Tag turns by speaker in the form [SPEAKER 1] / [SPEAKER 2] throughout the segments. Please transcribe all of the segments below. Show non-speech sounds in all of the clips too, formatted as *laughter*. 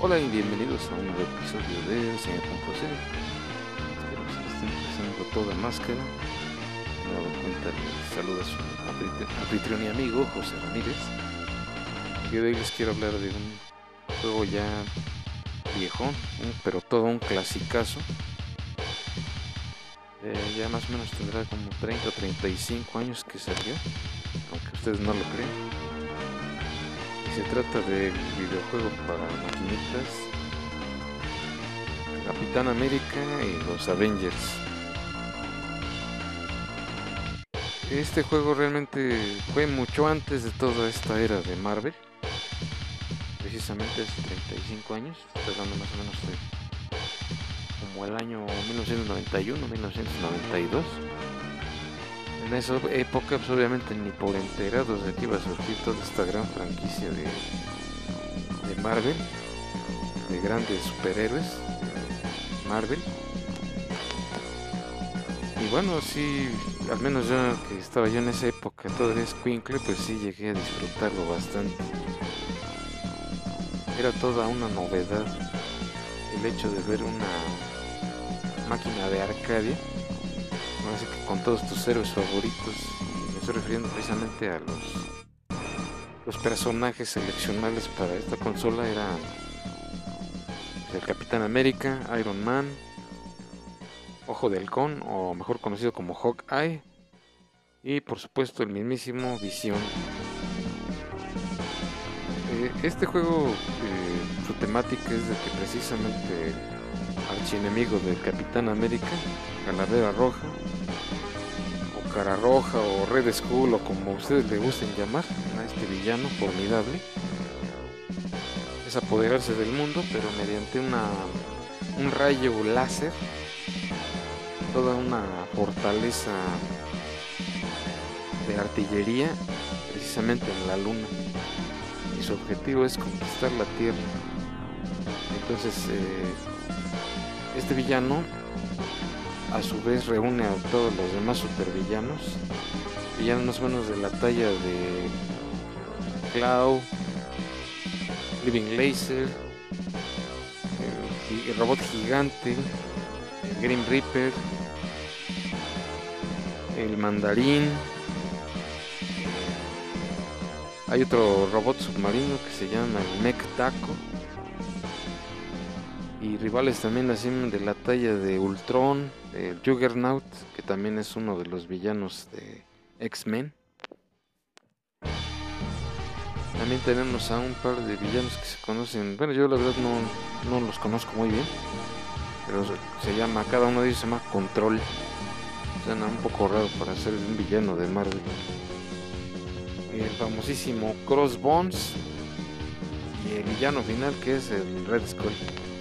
[SPEAKER 1] Hola y bienvenidos a un nuevo episodio de Señor Composé. Espero que estén pasando toda máscara. Me dado cuenta, les saluda su anfitrión y amigo José Ramírez. Y hoy les quiero hablar de un juego ya viejo, pero todo un clasicazo. Eh, ya más o menos tendrá como 30 o 35 años que salió, aunque ustedes no lo creen. Se trata de videojuego para maquinitas. Capitán América y los Avengers. Este juego realmente fue mucho antes de toda esta era de Marvel. Precisamente hace 35 años, hablando más o menos de como el año 1991-1992 en esa época, pues obviamente ni por enterados de que iba a surgir toda esta gran franquicia de, de Marvel, de grandes superhéroes, Marvel. Y bueno, sí, al menos yo que estaba yo en esa época todavía es Quinkle, pues sí llegué a disfrutarlo bastante. Era toda una novedad el hecho de ver una máquina de Arcadia así que con todos tus héroes favoritos. me estoy refiriendo precisamente a los, los personajes seleccionables para esta consola. Eran el Capitán América, Iron Man, Ojo de Halcón, o mejor conocido como Hawkeye. Y por supuesto el mismísimo Visión. Eh, este juego, eh, su temática es de que precisamente archienemigo del Capitán América, Calavera Roja, Cara Roja, o Red Skull, o como ustedes le gusten llamar a este villano formidable, es apoderarse del mundo, pero mediante una, un rayo láser, toda una fortaleza de artillería, precisamente en la luna. Y su objetivo es conquistar la Tierra. Entonces, eh, este villano a su vez reúne a todos los demás supervillanos, villanos más o menos de la talla de Cloud, Living Laser, el, robot gigante, el Green Reaper, el mandarín. Hay otro robot submarino que se llama el Mech Taco y rivales también de la talla de Ultron, el Juggernaut, que también es uno de los villanos de X-Men. También tenemos a un par de villanos que se conocen, bueno yo la verdad no, no los conozco muy bien, pero se llama, cada uno de ellos se llama Control. Suena un poco raro para ser un villano de Marvel. El famosísimo Crossbones y el villano final que es el Red Skull.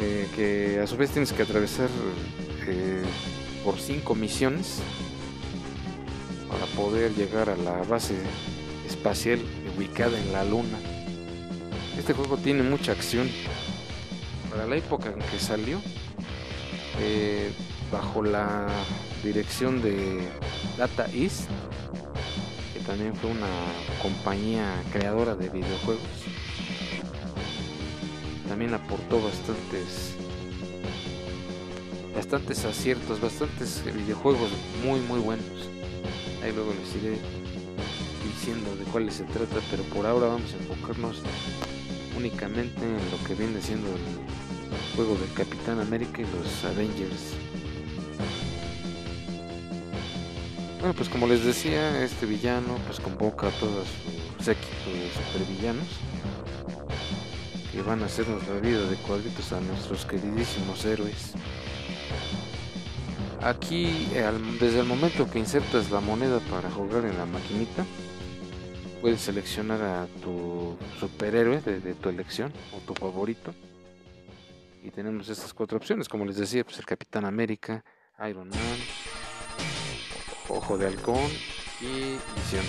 [SPEAKER 1] Eh, que a su vez tienes que atravesar eh, por cinco misiones para poder llegar a la base espacial ubicada en la luna. Este juego tiene mucha acción. Para la época en que salió, eh, bajo la dirección de Data East, que también fue una compañía creadora de videojuegos, también aportó bastantes bastantes aciertos, bastantes videojuegos muy muy buenos. Ahí luego les iré diciendo de cuáles se trata, pero por ahora vamos a enfocarnos únicamente en lo que viene siendo el juego del Capitán América y los Avengers. Bueno, pues como les decía, este villano pues convoca a todo su séquito de supervillanos que van a hacernos la vida de cuadritos a nuestros queridísimos héroes. Aquí, desde el momento que insertas la moneda para jugar en la maquinita, puedes seleccionar a tu superhéroe de, tu elección o tu favorito. Y tenemos estas cuatro opciones, como les decía, pues el Capitán América, Iron Man, Ojo de Halcón y Visión.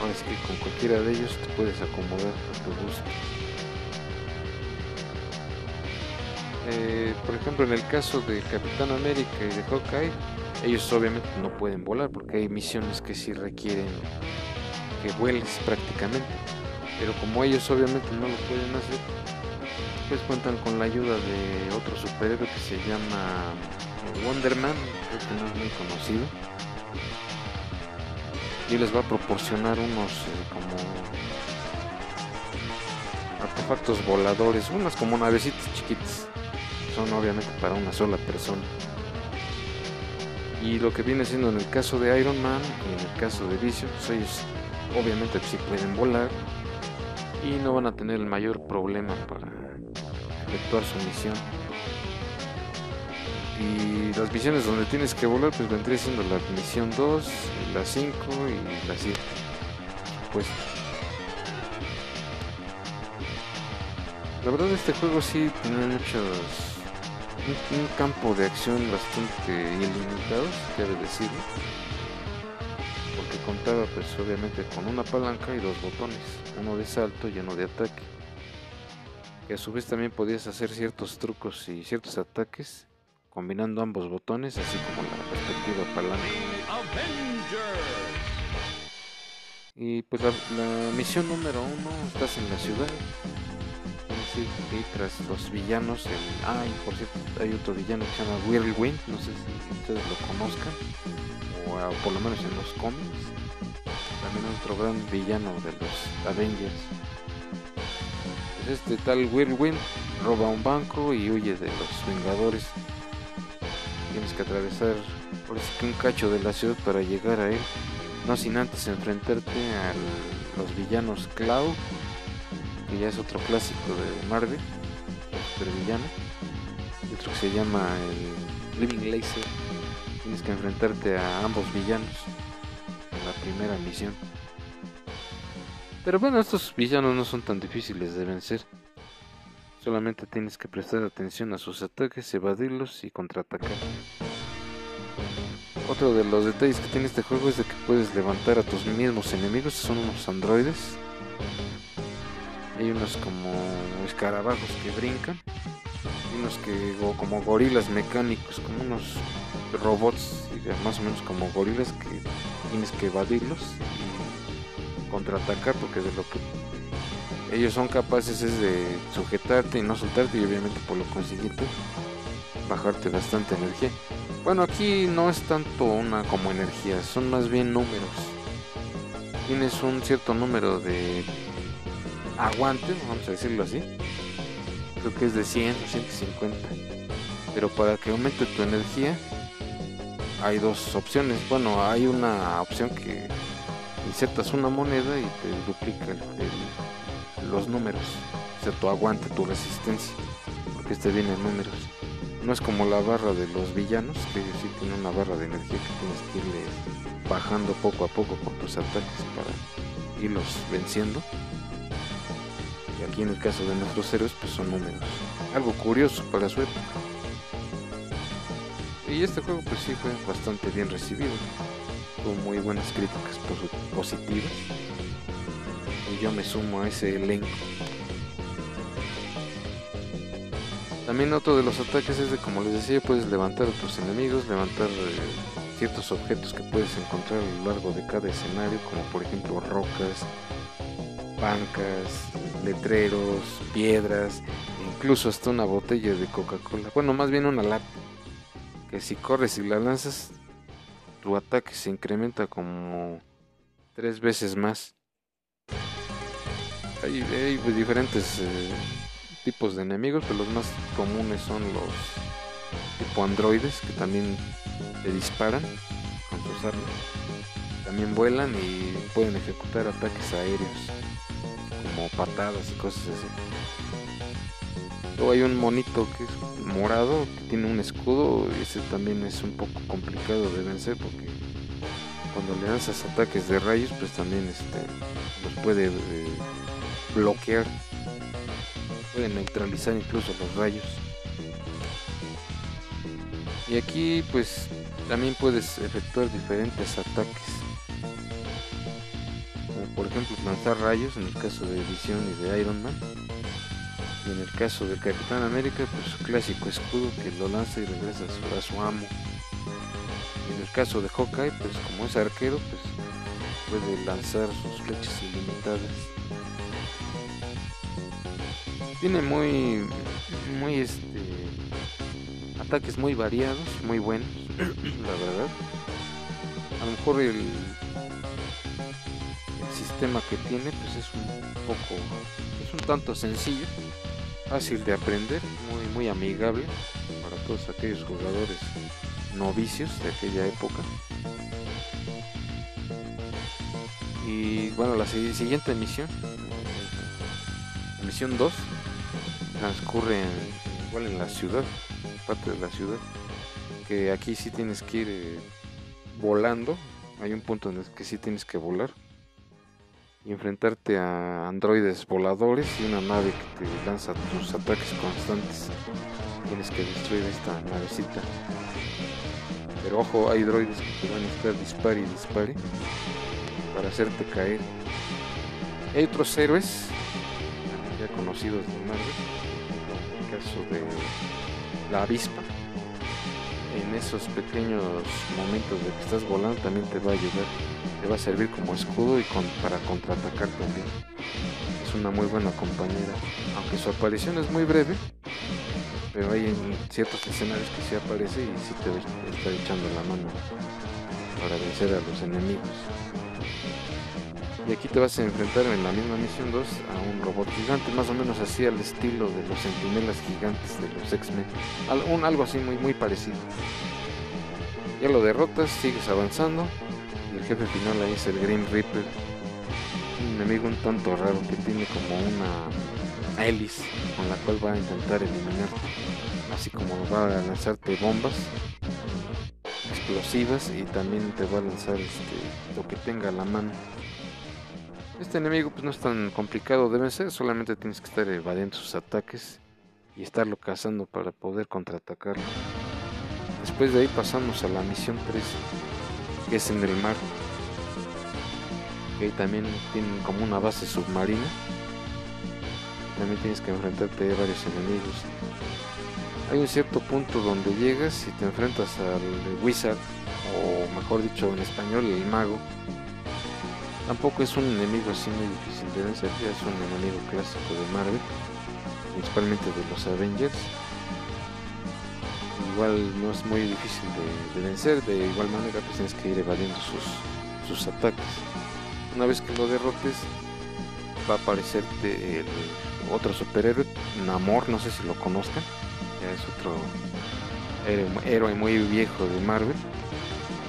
[SPEAKER 1] Ahora es que con cualquiera de ellos te puedes acomodar a tu gusto. Eh, por ejemplo, en el caso de Capitán América y de Hawkeye, ellos obviamente no pueden volar porque hay misiones que sí requieren que vueles prácticamente. Pero como ellos obviamente no lo pueden hacer, pues cuentan con la ayuda de otro superhéroe que se llama Wonderman, creo que no es muy conocido. Y les va a proporcionar unos eh, como artefactos voladores, unas como navecitas chiquitas. Son obviamente para una sola persona. Y lo que viene siendo en el caso de Iron Man y en el caso de Vision, pues ellos obviamente sí pueden volar y no van a tener el mayor problema para efectuar su misión. Y las misiones donde tienes que volar, pues vendría siendo la misión 2, la 5 y la 7. Pues la verdad este juego sí tiene muchos un, campo de acción bastante ilimitado, quiere decirlo. Porque contaba pues obviamente con una palanca y dos botones, uno de salto y uno de ataque. Que a su vez también podías hacer ciertos trucos y ciertos ataques combinando ambos botones, así como la respectiva palanca. Y pues la, misión número uno, estás en la ciudad, y tras los villanos, el, ah, por cierto, hay otro villano que se llama Whirlwind, no sé si ustedes lo conozcan, o ah, por lo menos en los cómics, también otro gran villano de los Avengers. Pues este tal Whirlwind roba un banco y huye de los Vengadores tienes que atravesar por un cacho de la ciudad para llegar a él, no sin antes enfrentarte a los villanos Cloud, que ya es otro clásico de Marvel, super villano, y otro que se llama el Living Laser. Tienes que enfrentarte a ambos villanos en la primera misión. Pero bueno, estos villanos no son tan difíciles de vencer. Solamente tienes que prestar atención a sus ataques, evadirlos y contraatacar. Otro de los detalles que tiene este juego es de que puedes levantar a tus mismos enemigos, son unos androides. Hay unos como escarabajos que brincan, unos que como gorilas mecánicos, como unos robots, más o menos como gorilas que tienes que evadirlos y contraatacar porque de lo que ellos son capaces es de sujetarte y no soltarte y obviamente por lo consiguiente bajarte bastante energía. Bueno, aquí no es tanto una como energía, son más bien números. Tienes un cierto número de aguante, vamos a decirlo así. Creo que es de 100 o 150. Pero para que aumente tu energía hay dos opciones. Bueno, hay una opción que insertas una moneda y te duplica los números, o sea, tu aguante, tu resistencia, porque este viene en números. No es como la barra de los villanos, que sí tienen una barra de energía que tienes que irle bajando poco a poco con tus ataques para irlos venciendo. Y aquí en el caso de nuestros héroes, pues son números. Algo curioso para su época. Y este juego pues sí fue bastante bien recibido. Tuvo muy buenas críticas positivas yo me sumo a ese elenco. También otro de los ataques es de, como les decía, puedes levantar a tus enemigos, levantar eh, ciertos objetos que puedes encontrar a lo largo de cada escenario, como por ejemplo rocas, bancas, letreros, piedras, incluso hasta una botella de Coca-Cola. Bueno, más bien una lata, que si corres y la lanzas, tu ataque se incrementa como tres veces más hay, diferentes eh, tipos de enemigos, pero los más comunes son los tipo androides que también te disparan con sus. También vuelan y pueden ejecutar ataques aéreos, como patadas y cosas así. Luego hay un monito que es morado, que tiene un escudo, y ese también es un poco complicado de vencer porque cuando le lanzas ataques de rayos, pues también este, los puede eh, bloquear, puede neutralizar incluso los rayos. Y aquí pues también puedes efectuar diferentes ataques. Ejemplo lanzar rayos en el caso de Visión y de Iron Man. Y en el caso del Capitán América, pues su clásico escudo que lo lanza y regresa a su, amo. Y en el caso de Hawkeye, pues como es arquero, pues puede lanzar sus flechas ilimitadas. Tiene muy, muy este, ataques muy variados, muy buenos, *clears throat* la verdad. A lo mejor el sistema que tiene pues es un poco, es un tanto sencillo, fácil de aprender, muy, muy amigable para todos aquellos jugadores novicios de aquella época. Y bueno, la siguiente misión, misión 2, transcurre igual en la ciudad, parte de la ciudad, que aquí sí tienes que ir eh, volando, hay un punto en el que sí tienes que volar enfrentarte a androides voladores y una nave que te lanza tus ataques constantes. Tienes que destruir esta navecita. Pero ojo, hay droides que te van a estar dispare y dispare para hacerte caer. Hay otros héroes ya conocidos de Marvel, como el caso de la avispa. En esos pequeños momentos de que estás volando también te va a ayudar, te va a servir como escudo y para contraatacar también. Es una muy buena compañera, aunque su aparición es muy breve, pero hay en ciertos escenarios que sí aparece y sí te está echando la mano para vencer a los enemigos. Y aquí te vas a enfrentar en la misma misión 2 a un robot gigante, más o menos así al estilo de los sentinelas gigantes de los X-Men. algo así muy, muy parecido. Ya lo derrotas, sigues avanzando. El jefe final ahí es el Green Reaper. Un enemigo un tanto raro que tiene como una hélice con la cual va a intentar eliminarte. Así como va a lanzarte bombas explosivas y también te va a lanzar este, lo que tenga a la mano. Este enemigo pues no es tan complicado de vencer, solamente tienes que estar evadiendo sus ataques y estarlo cazando para poder contraatacarlo. Después de ahí pasamos a la misión 3, que es en el mar. Que también tienen como una base submarina. También tienes que enfrentarte a varios enemigos. Hay un cierto punto donde llegas y te enfrentas al Wizard, o mejor dicho en español, el mago Tampoco es un enemigo así muy difícil de vencer, ya es un enemigo clásico de Marvel, principalmente de los Avengers. Igual no es muy difícil de, vencer, de igual manera pues tienes que ir evadiendo sus, sus ataques. Una vez que lo derrotes, va a aparecerte el otro superhéroe, Namor, no sé si lo conozcan, ya es otro héroe muy viejo de Marvel,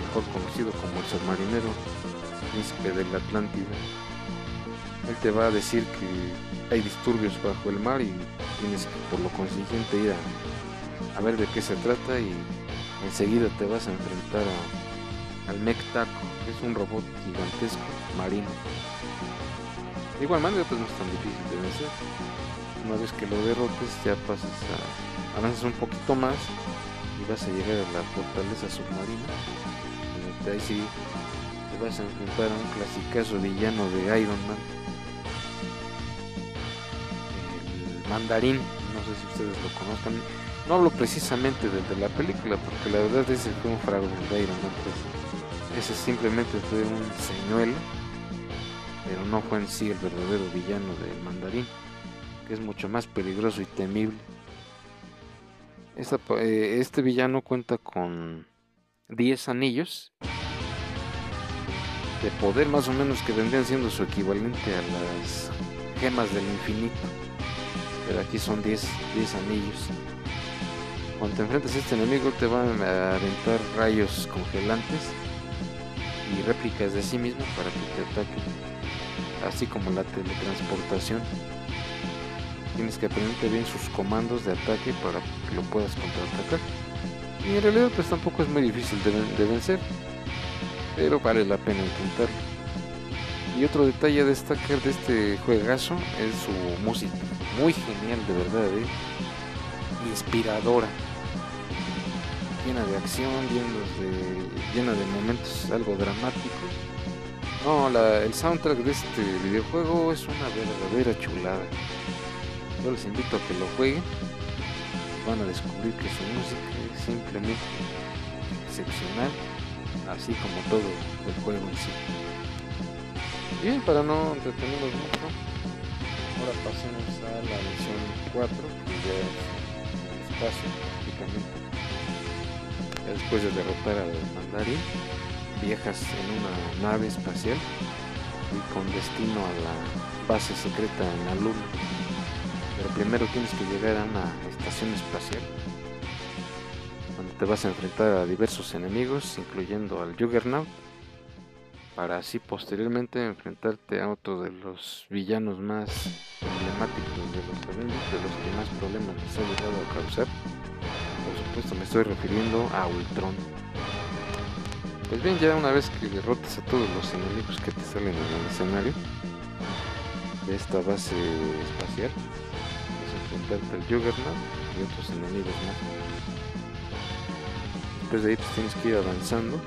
[SPEAKER 1] mejor conocido como el submarinero príncipe de la Atlántida. Él te va a decir que hay disturbios bajo el mar y tienes que por lo consiguiente ir a, ver de qué se trata y enseguida te vas a enfrentar al Mech Taco, que es un robot gigantesco marino. De igual manera pues no es tan difícil de vencer. Una vez que lo derrotes ya pasas a avanzas un poquito más y vas a llegar a la fortaleza submarina. Y ahí sí vas a enfrentar a un clasicazo villano de Iron Man. El mandarín, no sé si ustedes lo conozcan. No hablo precisamente desde la película, porque la verdad ese fue un fragmento de Iron Man 3. Ese simplemente fue un señuelo, pero no fue en sí el verdadero villano del mandarín, que es mucho más peligroso y temible. Eh, este villano cuenta con 10 anillos de poder más o menos que vendrían siendo su equivalente a las gemas del infinito. Pero aquí son 10, 10 anillos. Cuando te enfrentas a este enemigo te van a aventar rayos congelantes y réplicas de sí mismo para que te ataquen. Así como la teletransportación. Tienes que aprenderte bien sus comandos de ataque para que lo puedas contraatacar. Y en realidad pues tampoco es muy difícil de vencer pero vale la pena intentarlo. Y otro detalle a destacar de este juegazo es su música, muy genial de verdad, ¿eh? inspiradora, llena de acción, llena de, momentos algo dramáticos. No, el soundtrack de este videojuego es una verdadera chulada. Yo les invito a que lo jueguen. Van a descubrir que su música es simplemente excepcional así como todo el juego en sí. Bien, para no entretenerlos mucho, ahora pasemos a la misión 4, que ya es espacio prácticamente. Después de derrotar al mandarín, viajas en una nave espacial y con destino a la base secreta en la Luna. Pero primero tienes que llegar a una estación espacial donde te vas a enfrentar a diversos enemigos, incluyendo al Juggernaut, para así posteriormente enfrentarte a otro de los villanos más emblemáticos de los Avengers, de los que más problemas les ha llegado a causar. Supuesto me estoy refiriendo a Ultron. Pues bien, ya una vez que derrotes a todos los enemigos que te salen en el escenario de esta base espacial, vas a enfrentarte al Juggernaut y otros enemigos más. Después de ahí pues tienes que ir avanzando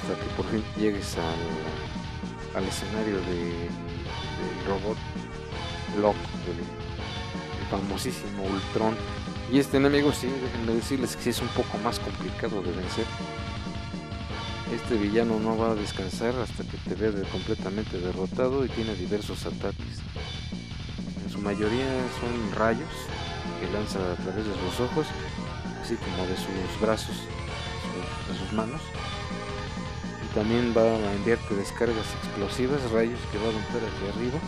[SPEAKER 1] hasta que por fin llegues al, al escenario de, del robot del, del famosísimo Ultron. Y este enemigo sí, déjenme decirles que sí es un poco más complicado de vencer. Este villano no va a descansar hasta que te vea completamente derrotado y tiene diversos ataques. En su mayoría son rayos que lanza a través de sus ojos, así como de sus brazos, de sus manos. Y también va a enviarte descargas explosivas, rayos que va a aventar hacia arriba.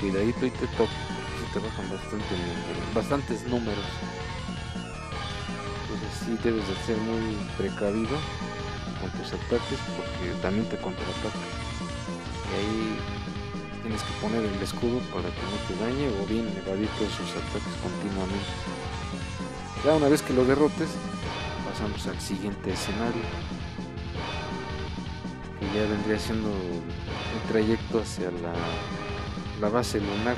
[SPEAKER 1] Cuidadito y te toca, te bajan bastante, bastantes números. Entonces sí debes de ser muy precavido con tus ataques porque también te contraataca. Y ahí tienes que poner el escudo para que no te dañe o bien evadir todos sus ataques continuamente. Ya una vez que lo derrotes, pasamos al siguiente escenario. Que ya vendría siendo el trayecto hacia la, la base lunar.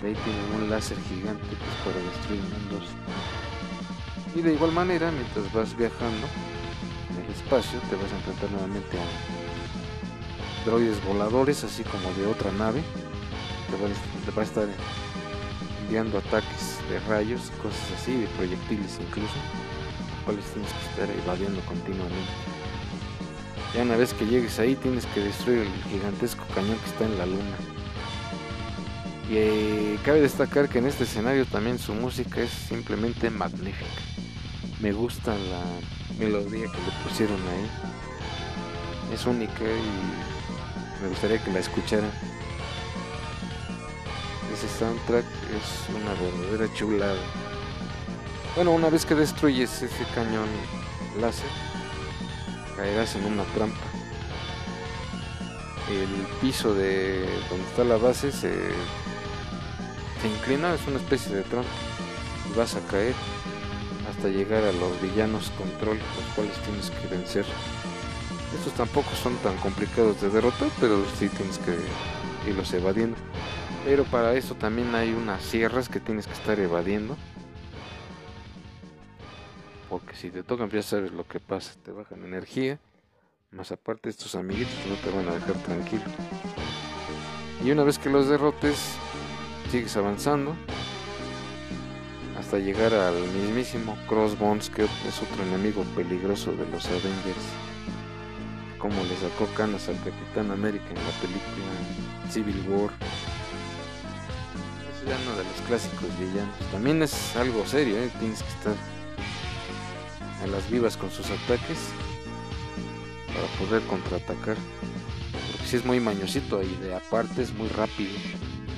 [SPEAKER 1] Donde ahí tienen un láser gigante que es para destruir mundos. Y de igual manera, mientras vas viajando, en el espacio te vas a enfrentar nuevamente a droides voladores, así como de otra nave. Te va, a- estar enviando ataques de rayos cosas así, de proyectiles incluso, cuales tienes que estar evadiendo continuamente. Ya una vez que llegues ahí tienes que destruir el gigantesco cañón que está en la luna. Y eh, cabe destacar que en este escenario también su música es simplemente magnífica. Me gusta la melodía que le pusieron ahí. Es única y me gustaría que la escucharan. Ese soundtrack es una verdadera chulada. Bueno, una vez que destruyes ese cañón láser, caerás en una trampa. El piso de donde está la base se, se inclina, es una especie de trampa. Y vas a caer hasta llegar a los villanos control, los cuales tienes que vencer. Estos tampoco son tan complicados de derrotar, pero sí tienes que irlos evadiendo. Pero para eso también hay unas sierras que tienes que estar evadiendo. Porque si te tocan, ya sabes lo que pasa, te bajan energía. Más aparte estos amiguitos no te van a dejar tranquilo. Y una vez que los derrotes, sigues avanzando hasta llegar al mismísimo Crossbones, que es otro enemigo peligroso de los Avengers. Como le sacó canas al Capitán América en la película Civil War. Es uno de los clásicos villanos. También es algo serio, ¿eh? tienes que estar a las vivas con sus ataques para poder contraatacar. Porque si es muy mañosito y de aparte es muy rápido.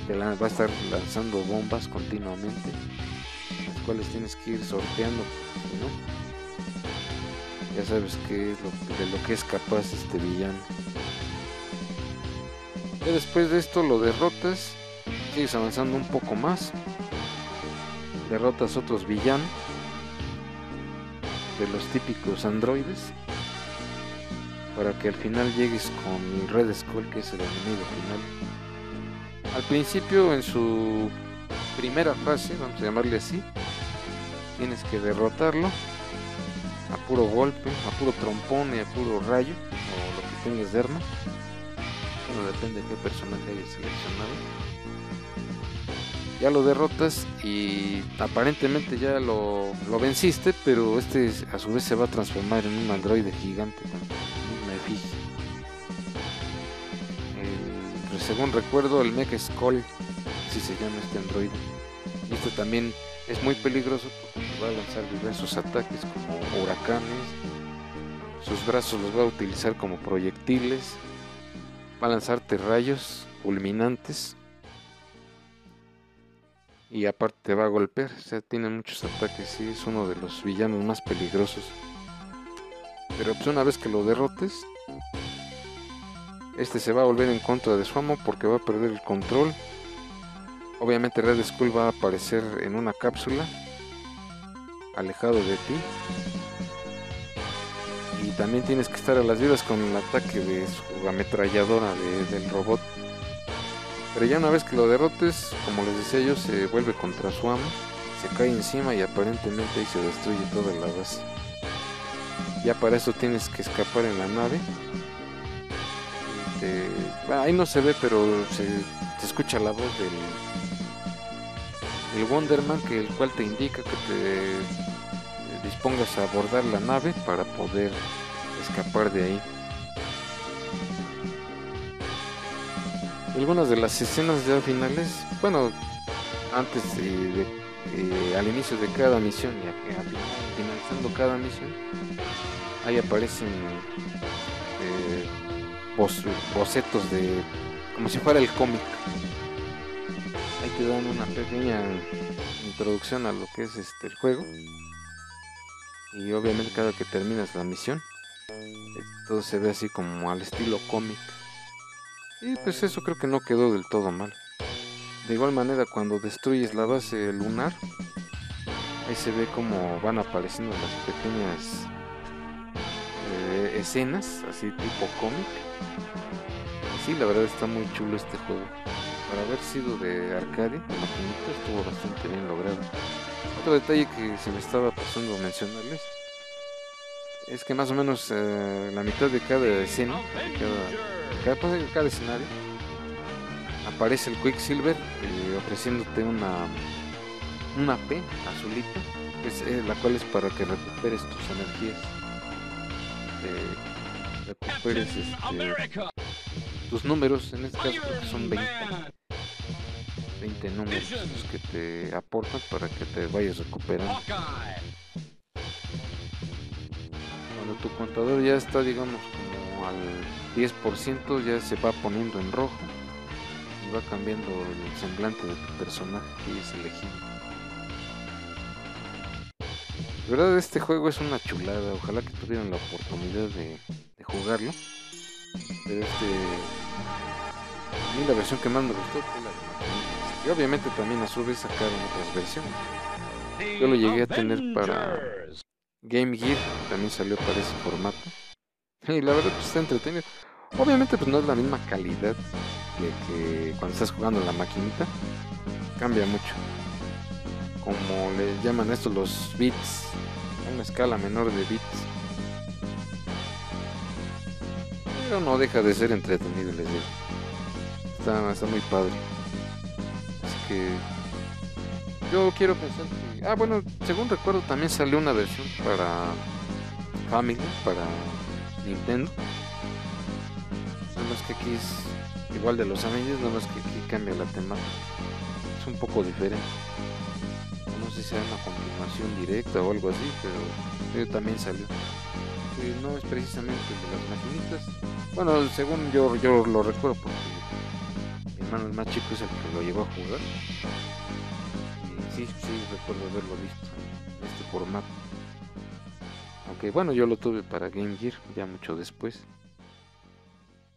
[SPEAKER 1] La- va a estar lanzando bombas continuamente las cuales tienes que ir sorteando, ¿no? Ya sabes qué es lo, de lo que es capaz este villano. Ya después de esto lo derrotas, sigues avanzando un poco más, derrotas otros villanos de los típicos androides para que al final llegues con el Red Skull que es el enemigo final. Al principio en su primera fase, vamos a llamarle así, tienes que derrotarlo a puro golpe, a puro trompón y a puro rayo, o lo que tengas de arma. Bueno, depende de qué personaje hayas seleccionado. Ya lo derrotas y aparentemente ya lo, lo venciste, pero este a su vez se va a transformar en un androide gigante, según recuerdo, el Mech Skull, si se llama este androide. Y este también es muy peligroso porque va a lanzar diversos ataques como huracanes. Sus brazos los va a utilizar como proyectiles. Va a lanzarte rayos fulminantes. Y aparte te va a golpear. O sea, tiene muchos ataques. y es uno de los villanos más peligrosos. Pero pues una vez que lo derrotes, este se va a volver en contra de su amo porque va a perder el control. Obviamente Red Skull va a aparecer en una cápsula, alejado de ti. Y también tienes que estar a las vivas con el ataque de su ametralladora del robot. Pero ya una vez que lo derrotes, como les decía yo, se vuelve contra su amo, se cae encima y aparentemente ahí se destruye toda la base. Ya para eso tienes que escapar en la nave ahí no se ve, pero se, escucha la voz del el Wonderman, que el cual te indica que te dispongas a abordar la nave para poder escapar de ahí. Algunas de las escenas ya finales, bueno, antes de, al inicio de cada misión y finalizando cada misión, ahí aparecen eh, bocetos de como si fuera el cómic. Ahí te dan una pequeña introducción a lo que es este el juego. Y obviamente cada que terminas la misión, todo se ve así como al estilo cómic. Y pues eso creo que no quedó del todo mal. De igual manera cuando destruyes la base lunar, ahí se ve como van apareciendo las pequeñas escenas, así tipo cómic Sí, la verdad está muy chulo este juego. Para haber sido de arcade, de estuvo bastante bien logrado. Otro detalle que se me estaba pasando a mencionarles es que más o menos eh, la mitad de cada escena, cada, cada escenario, aparece el Quicksilver eh, ofreciéndote una, una P azulita, eh, la cual es para que recuperes tus energías. Recuperes este, tus números, en este caso creo que son 20. 20 números los que te aportan para que te vayas recuperando. Cuando tu contador ya está, digamos, como al 10%, ya se va poniendo en rojo y va cambiando el semblante de tu personaje que hayas elegido. De verdad, este juego es una chulada. Ojalá que tuvieran la oportunidad de, de jugarlo. Pero este a mí la versión que más me gustó fue la de Y obviamente también a su vez sacaron otras versiones. Yo lo llegué a tener para Game Gear, también salió para ese formato. Y la verdad pues está entretenido. Obviamente pues no es la misma calidad de que cuando estás jugando en la maquinita. Cambia mucho. Como le llaman esto los bits. Una escala menor de bits. Pero no deja de ser entretenido, les digo. Está, muy padre. Así que yo quiero pensar que... Ah, bueno, según recuerdo también salió una versión para Family, para Nintendo. Nada más que aquí es igual de los Avengers, nada más que aquí cambia la temática. Es un poco diferente. Sé si sea una continuación directa o algo así, pero también salió. no es precisamente de las maquinitas. Bueno, según yo, yo lo recuerdo porque hermano el más chico es el que lo llevó a jugar. Y sí, sí, recuerdo haberlo visto en este formato. Aunque bueno, yo lo tuve para Game Gear ya mucho después.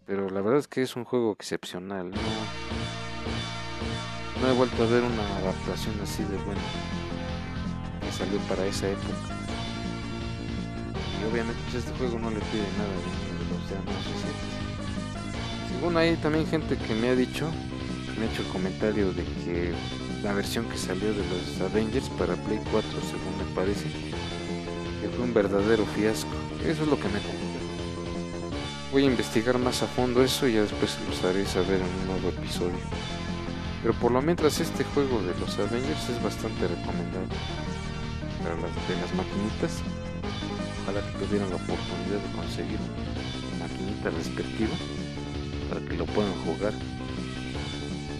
[SPEAKER 1] Pero la verdad es que es un juego excepcional. No, no he vuelto a ver una adaptación así de buena que salió para esa época. Y obviamente pues este juego no le pide nada de los de más recientes. Según hay también gente que me ha dicho, me ha hecho el comentario de que la versión que salió de los Avengers para Play 4, según me parece, que fue un verdadero fiasco. Eso es lo que me comentaron. Voy a investigar más a fondo eso y ya después los haré saber en un nuevo episodio. Pero por lo mientras este juego de los Avengers es bastante recomendable para las de las maquinitas. Ojalá que tuvieran la oportunidad de conseguir una maquinita respectiva para que lo puedan jugar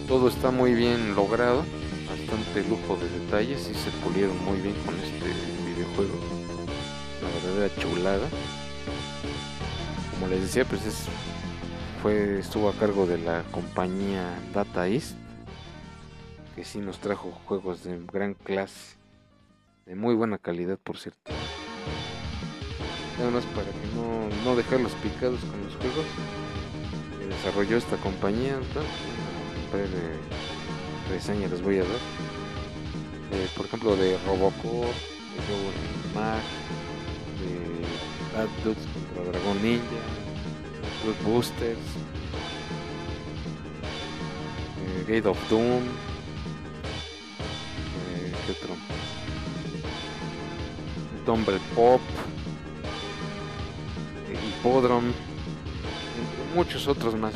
[SPEAKER 1] Todo está muy bien logrado, bastante lujo de detalles y se pulieron muy bien con este videojuego. La verdadera chulada. Como les decía, pues es, fue, estuvo a cargo de la compañía Data East, que sí nos trajo juegos de gran clase, de muy buena calidad por cierto. Nada más para que no, no dejarlos picados con los juegos desarrolló esta compañía. Un par de reseñas les voy a dar. Eh, por ejemplo, de Robocop, de Joe Mac, de Bad Dudes contra Dragon Ninja, Blood Boosters, eh, Gate of Doom, Tumble Pop, Hippodrome muchos otros más,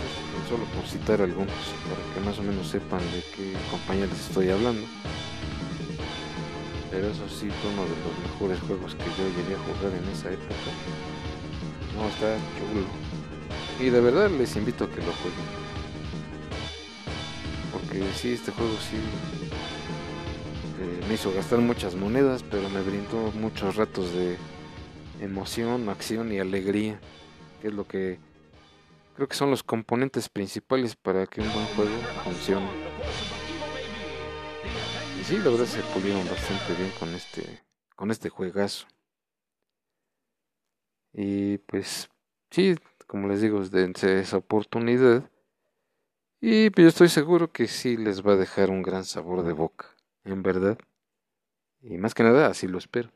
[SPEAKER 1] solo por citar algunos, para que más o menos sepan de qué compañía les estoy hablando. Pero eso sí fue uno de los mejores juegos que yo llegué a jugar en esa época. No, está chulo. Y de verdad les invito a que lo jueguen. Porque sí, este juego sí me hizo gastar muchas monedas, pero me brindó muchos ratos de emoción, acción y alegría, que es lo que Creo que son los componentes principales para que un buen juego funcione. Y sí, la verdad se pulieron bastante bien con este, con este juegazo. Y pues sí, como les digo, dense esa oportunidad. Y pues yo estoy seguro que sí les va a dejar un gran sabor de boca, en verdad. Y más que nada, así lo espero.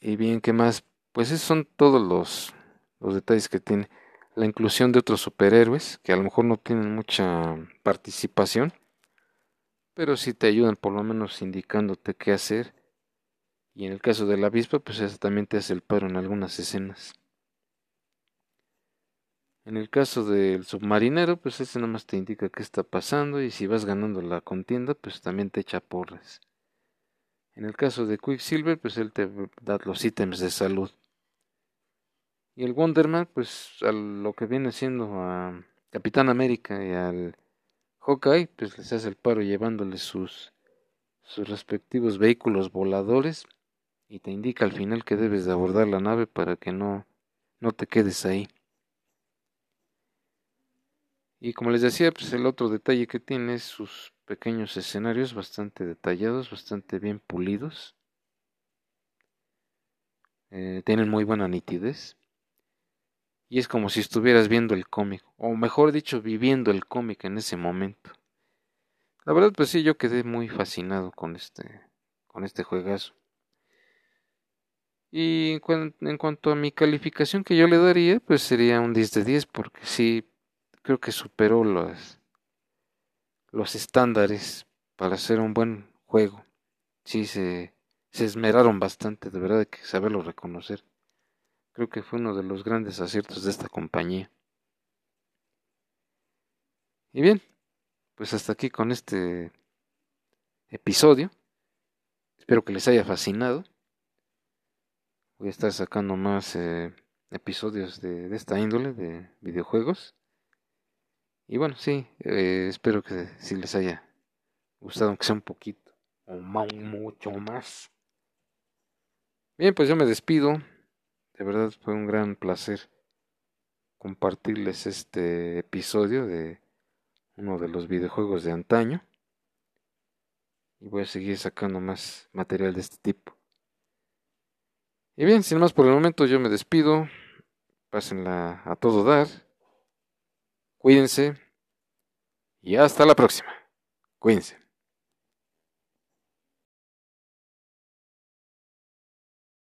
[SPEAKER 1] Y bien, ¿qué más pues esos son todos los, los detalles que tiene. La inclusión de otros superhéroes, que a lo mejor no tienen mucha participación, pero sí te ayudan por lo menos indicándote qué hacer. Y en el caso de la avispa, pues eso también te hace el paro en algunas escenas. En el caso del submarinero, pues ese nada más te indica qué está pasando y si vas ganando la contienda, pues también te echa porras. En el caso de Quicksilver, pues él te da los ítems de salud. Y el Wonderman, pues a lo que viene siendo a Capitán América y al Hawkeye, pues les hace el paro llevándoles sus, sus respectivos vehículos voladores y te indica al final que debes de abordar la nave para que no, no te quedes ahí. Y como les decía, pues el otro detalle que tiene es sus pequeños escenarios bastante detallados, bastante bien pulidos. Eh, tienen muy buena nitidez y es como si estuvieras viendo el cómic, o mejor dicho, viviendo el cómic en ese momento. La verdad, pues sí, yo quedé muy fascinado con este, con este juegazo. Y en, cuanto a mi calificación que yo le daría, pues sería un 10 de 10, porque sí, creo que superó los, los estándares para hacer un buen juego. Sí, se, se esmeraron bastante, de verdad hay que saberlo reconocer. Creo que fue uno de los grandes aciertos de esta compañía. Y bien, pues hasta aquí con este episodio. Espero que les haya fascinado. Voy a estar sacando más eh, episodios de, esta índole de videojuegos. Y bueno, sí, eh, espero que si les haya gustado, aunque sea un poquito, o mucho más. Bien, pues yo me despido. De verdad fue un gran placer compartirles este episodio de uno de los videojuegos de antaño. Y voy a seguir sacando más material de este tipo. Y bien, sin más por el momento yo me despido. Pásenla a todo dar. Cuídense. Y hasta la próxima. Cuídense.